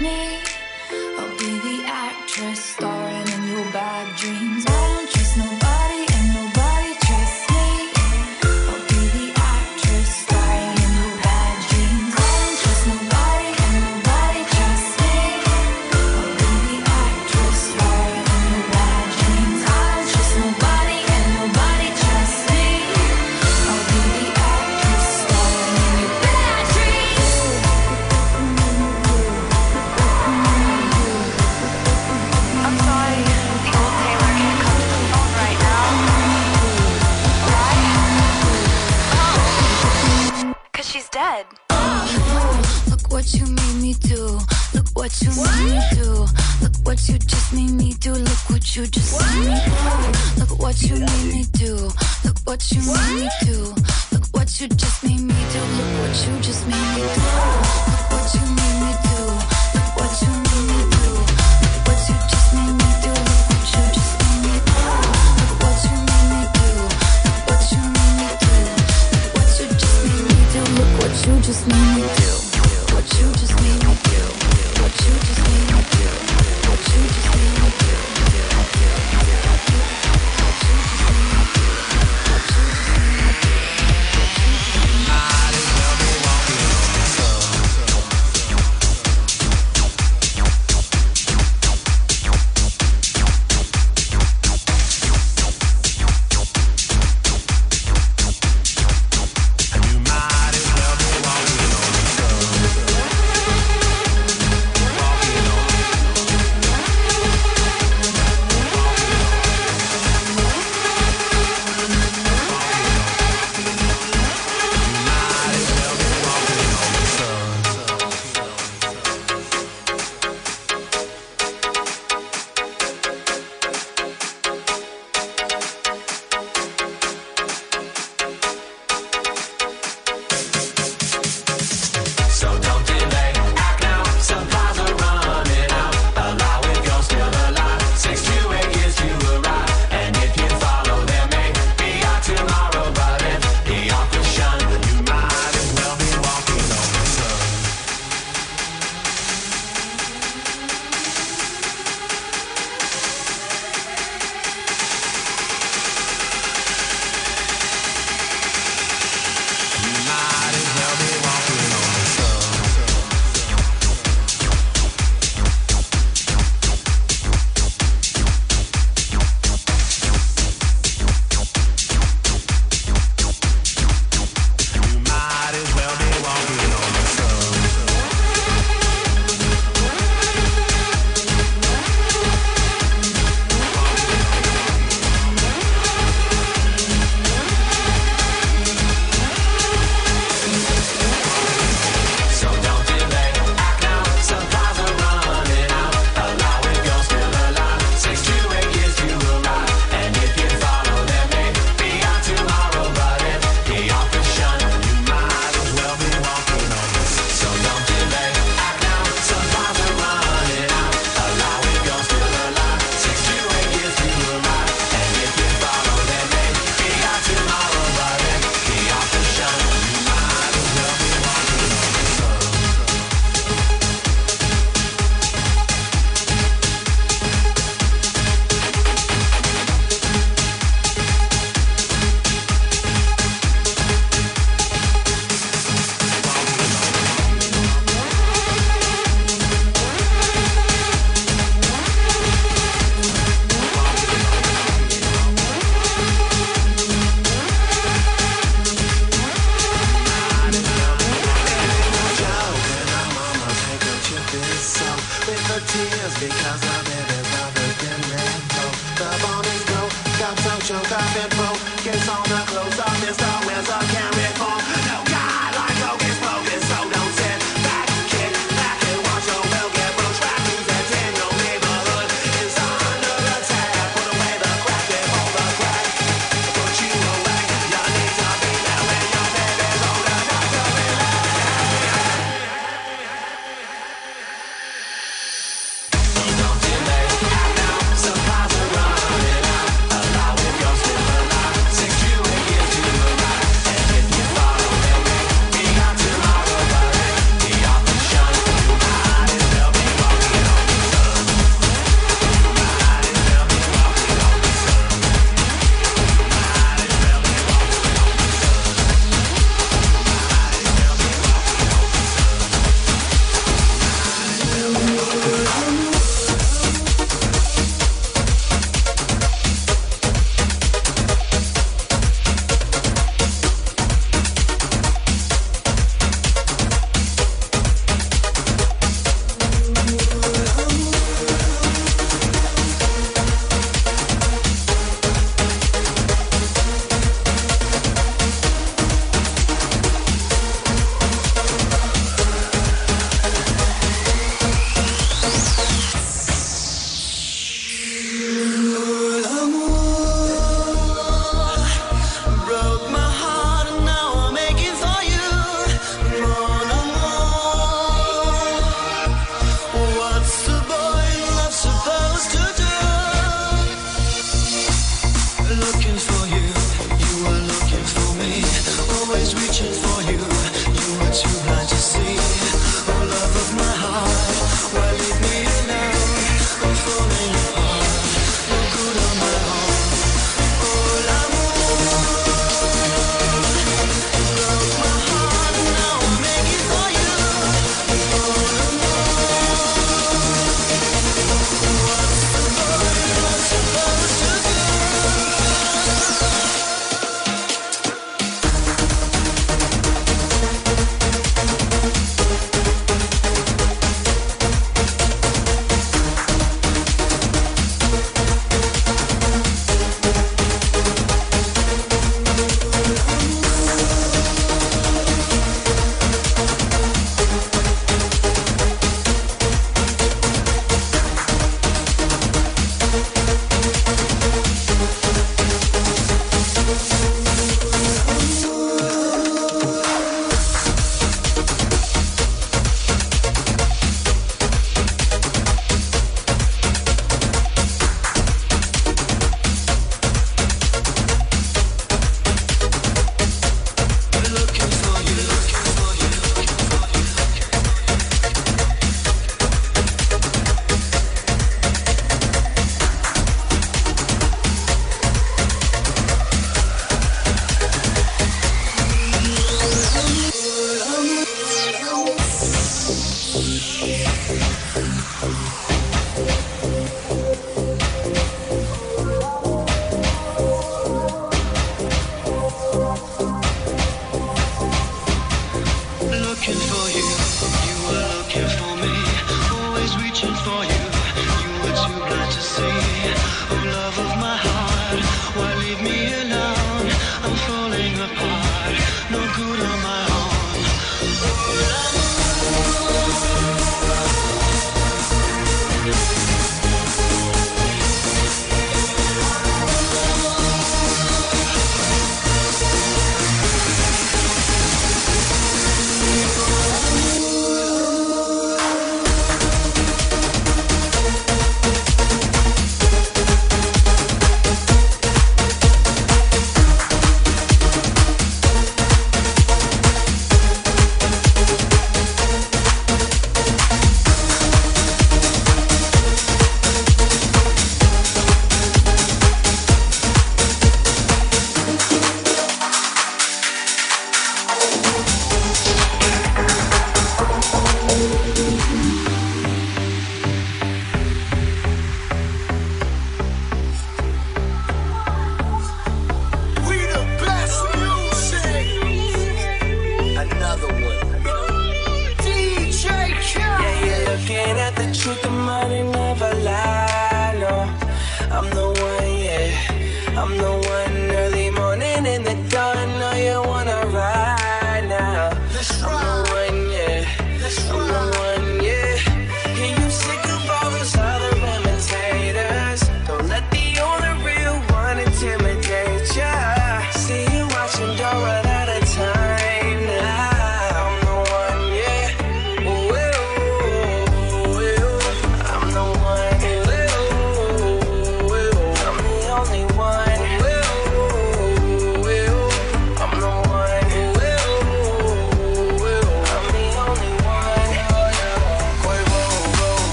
me.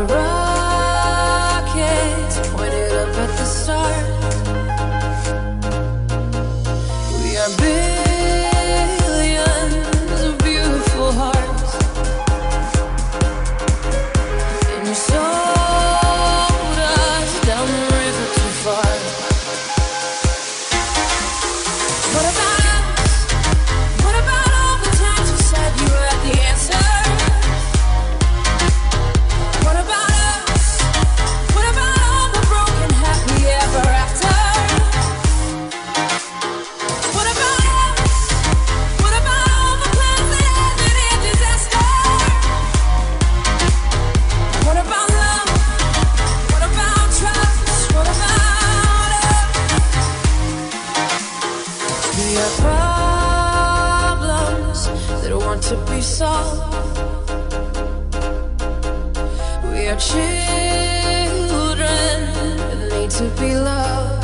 around. We are children that need to be loved.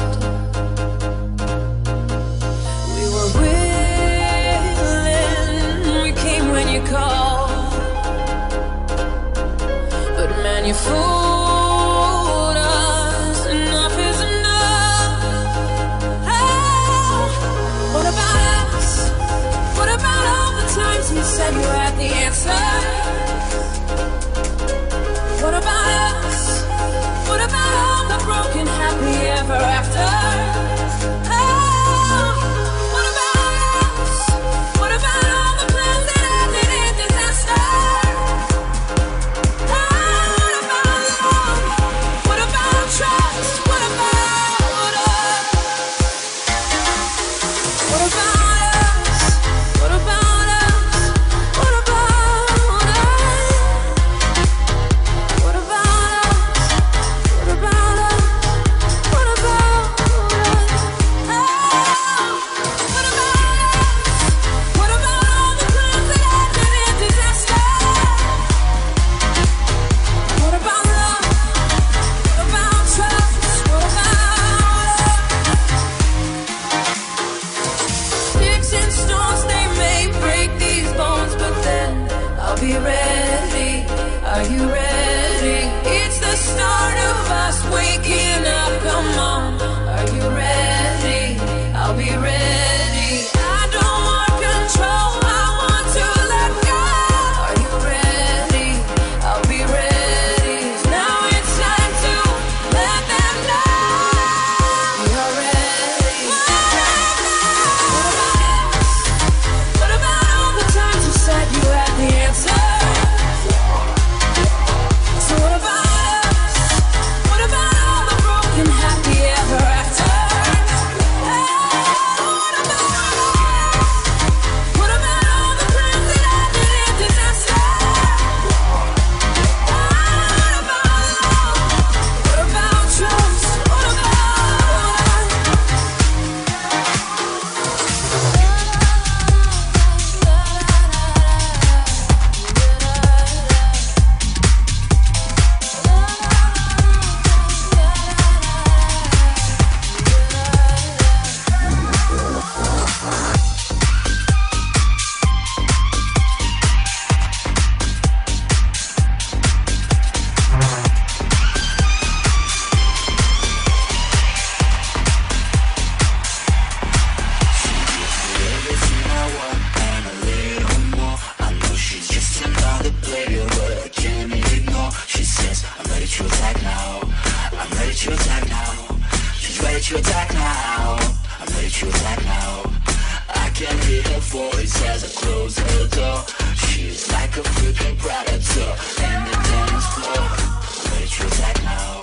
ready to attack now. She's ready to attack now. I'm ready to attack now. I can hear her voice as I close her door. She's like a freaking predator in the dance floor. I'm ready to attack now.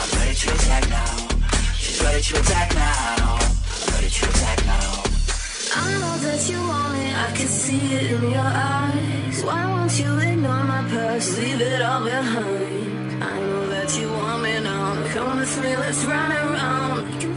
I'm ready to attack now. She's ready to attack now. I'm ready to attack now. I know that you want me. I can see it in your eyes. Why won't you ignore my past? Leave it all behind. I know that you want me now. Come with me, let's run around.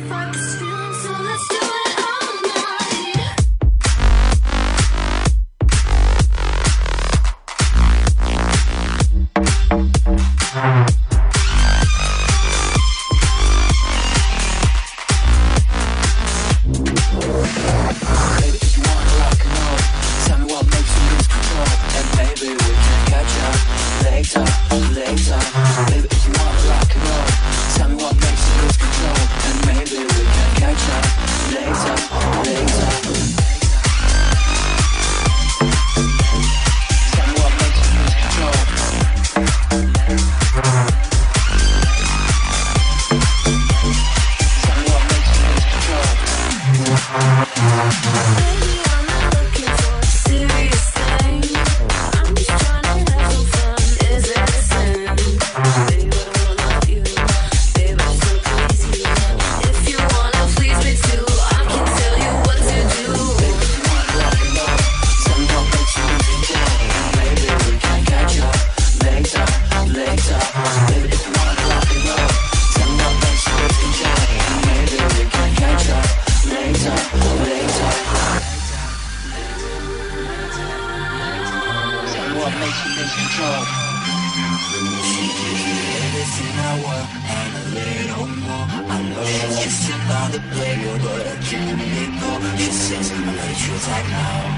She I'm ready to attack now.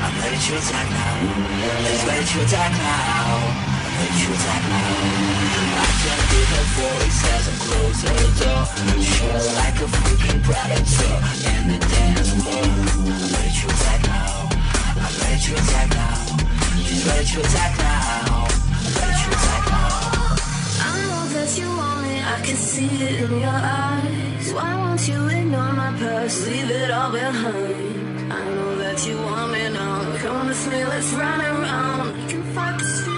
I'm ready to attack now. She's ready to attack now. I'm ready to attack now. I can hear her voice as I'm closing the door. She's like a freaking predator in the dance floor. I'm ready to attack now. I'm ready to attack now. She's ready to attack now. I'm ready to attack now. I know that you want I can see it in your eyes. Why won't you ignore my past, leave it all behind? I know that you want me now. Come with me, let's run around. We can fight this feeling,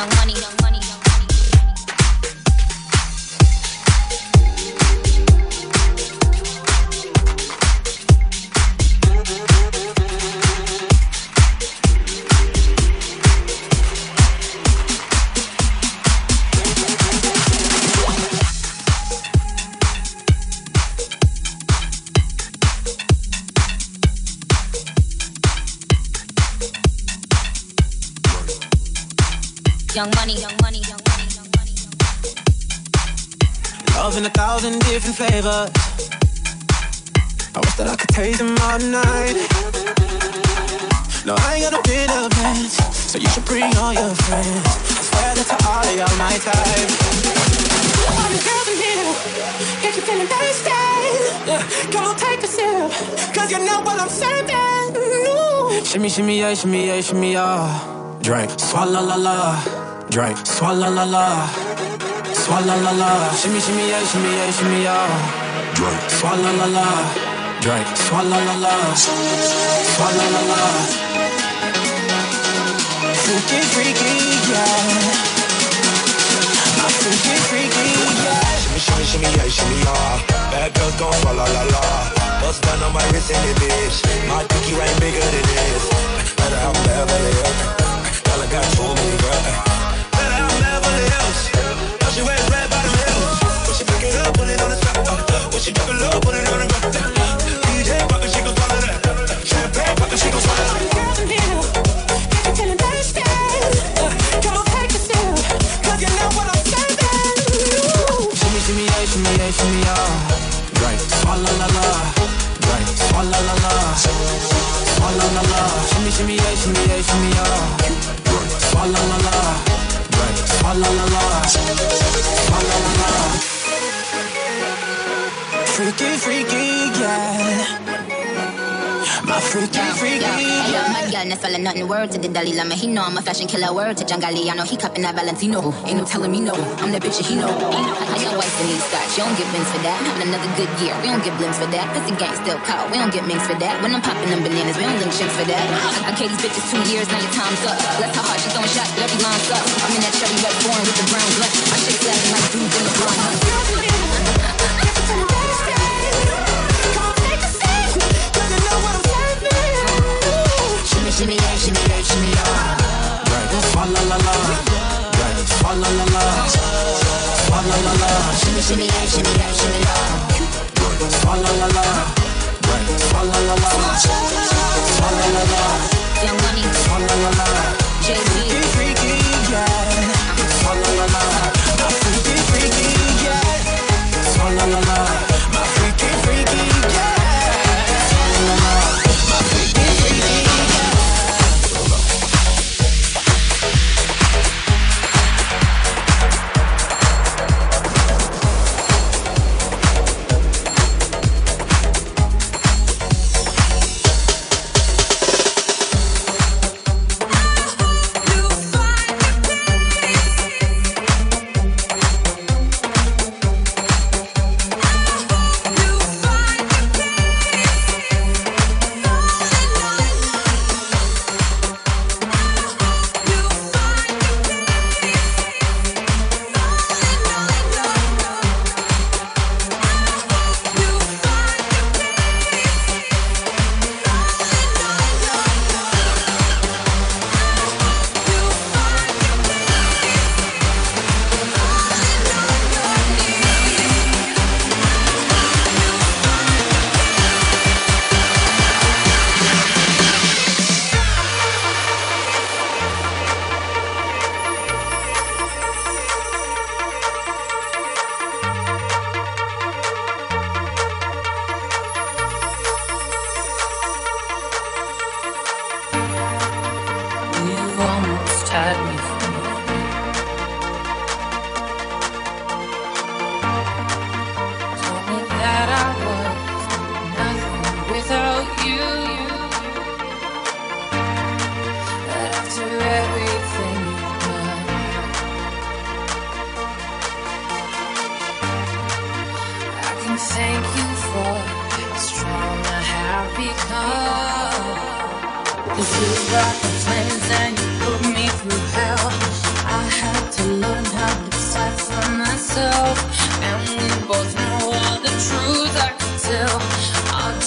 Young money, different flavors. I wish that I could taste them all night. No, I ain't got no dinner plans, so you should bring all your friends. I swear that to all of y'all my type. All the girls in here, get you feeling thirsty. Yeah, come on, take a sip, cause you know what I'm serving. Ooh. Shimmy, shimmy, yeah, shimmy, yeah, shimmy, yeah. Drink, swalla la la. Drink, swalla la la. Swalla la la, shimmy shimmy yeah, shimmy yeah, shimmy yeah. Drink, swalla la la. Drink, swalla la la. Swalla la la. Freaky, freaky, yeah. My freaky, freaky, yeah. Shimmy, shimmy, shimmy, yeah, shimmy, yeah. Bad girls gon' fall la la. Bust down on my wrist and it, bitch. My pinky ring bigger than this. Better have Beverly Hills. Girl, I got too many girls. Shimmy, yeah, shimmy, yeah, shimmy, yeah. Swalla la la. La. Freaky, freaky, yeah. My freaky, freaky, yeah. My girl, not selling nothing. Word to the Dalai Lama, he know I'm a fashion killer. Word to Jangali, I know he cupping that Valentino. Ain't no telling me no, I'm that bitch that he know. I got white in these scotch, you don't get bins for that. Having another good year, we don't get blimps for that. The gang still caught, we don't get minks for that. When I'm popping them bananas, we don't link chicks for that. I gave these bitches two years, now your time's up. Bless her heart, she throwing shots, but every line sucks. I'm in that cherry red foreign with the brown blunt. My shit's laughing like dudes in the blunt. Shimmy, shimmy, yeah, shimmy, yeah, shimmy, yeah. Right. Swalla la la. Swalla la la, shimmy shimmy yeah, shimmy yeah, shimmy yeah. Swalla la la, swalla la la, swalla la la, Young money, swalla la la. Jay Freaky, Z. freaky, yeah.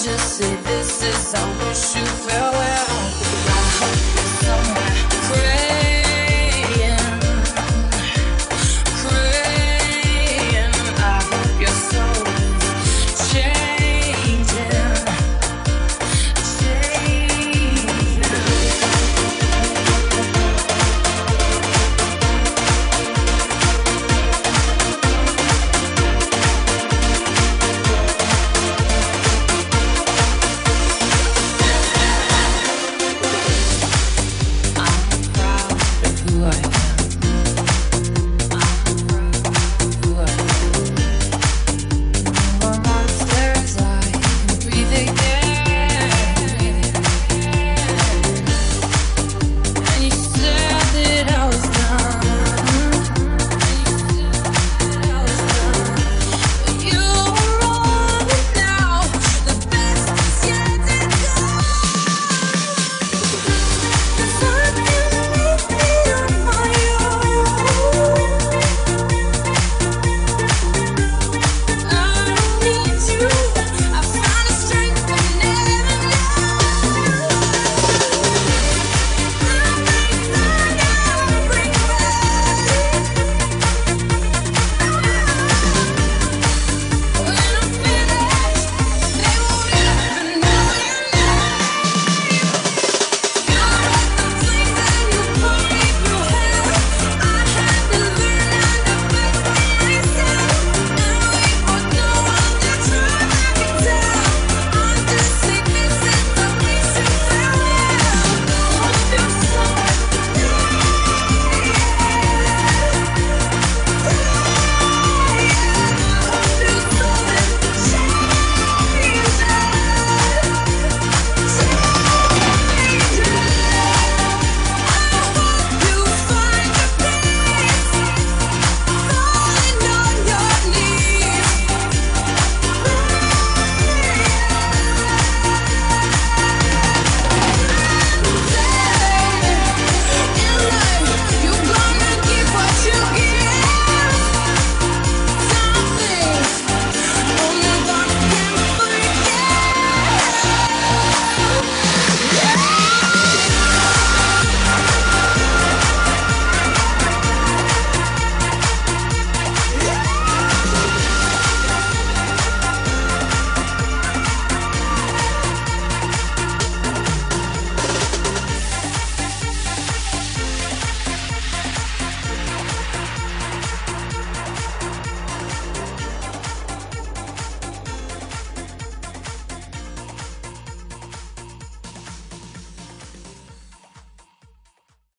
just say this is how wish you farewell. I hope someone.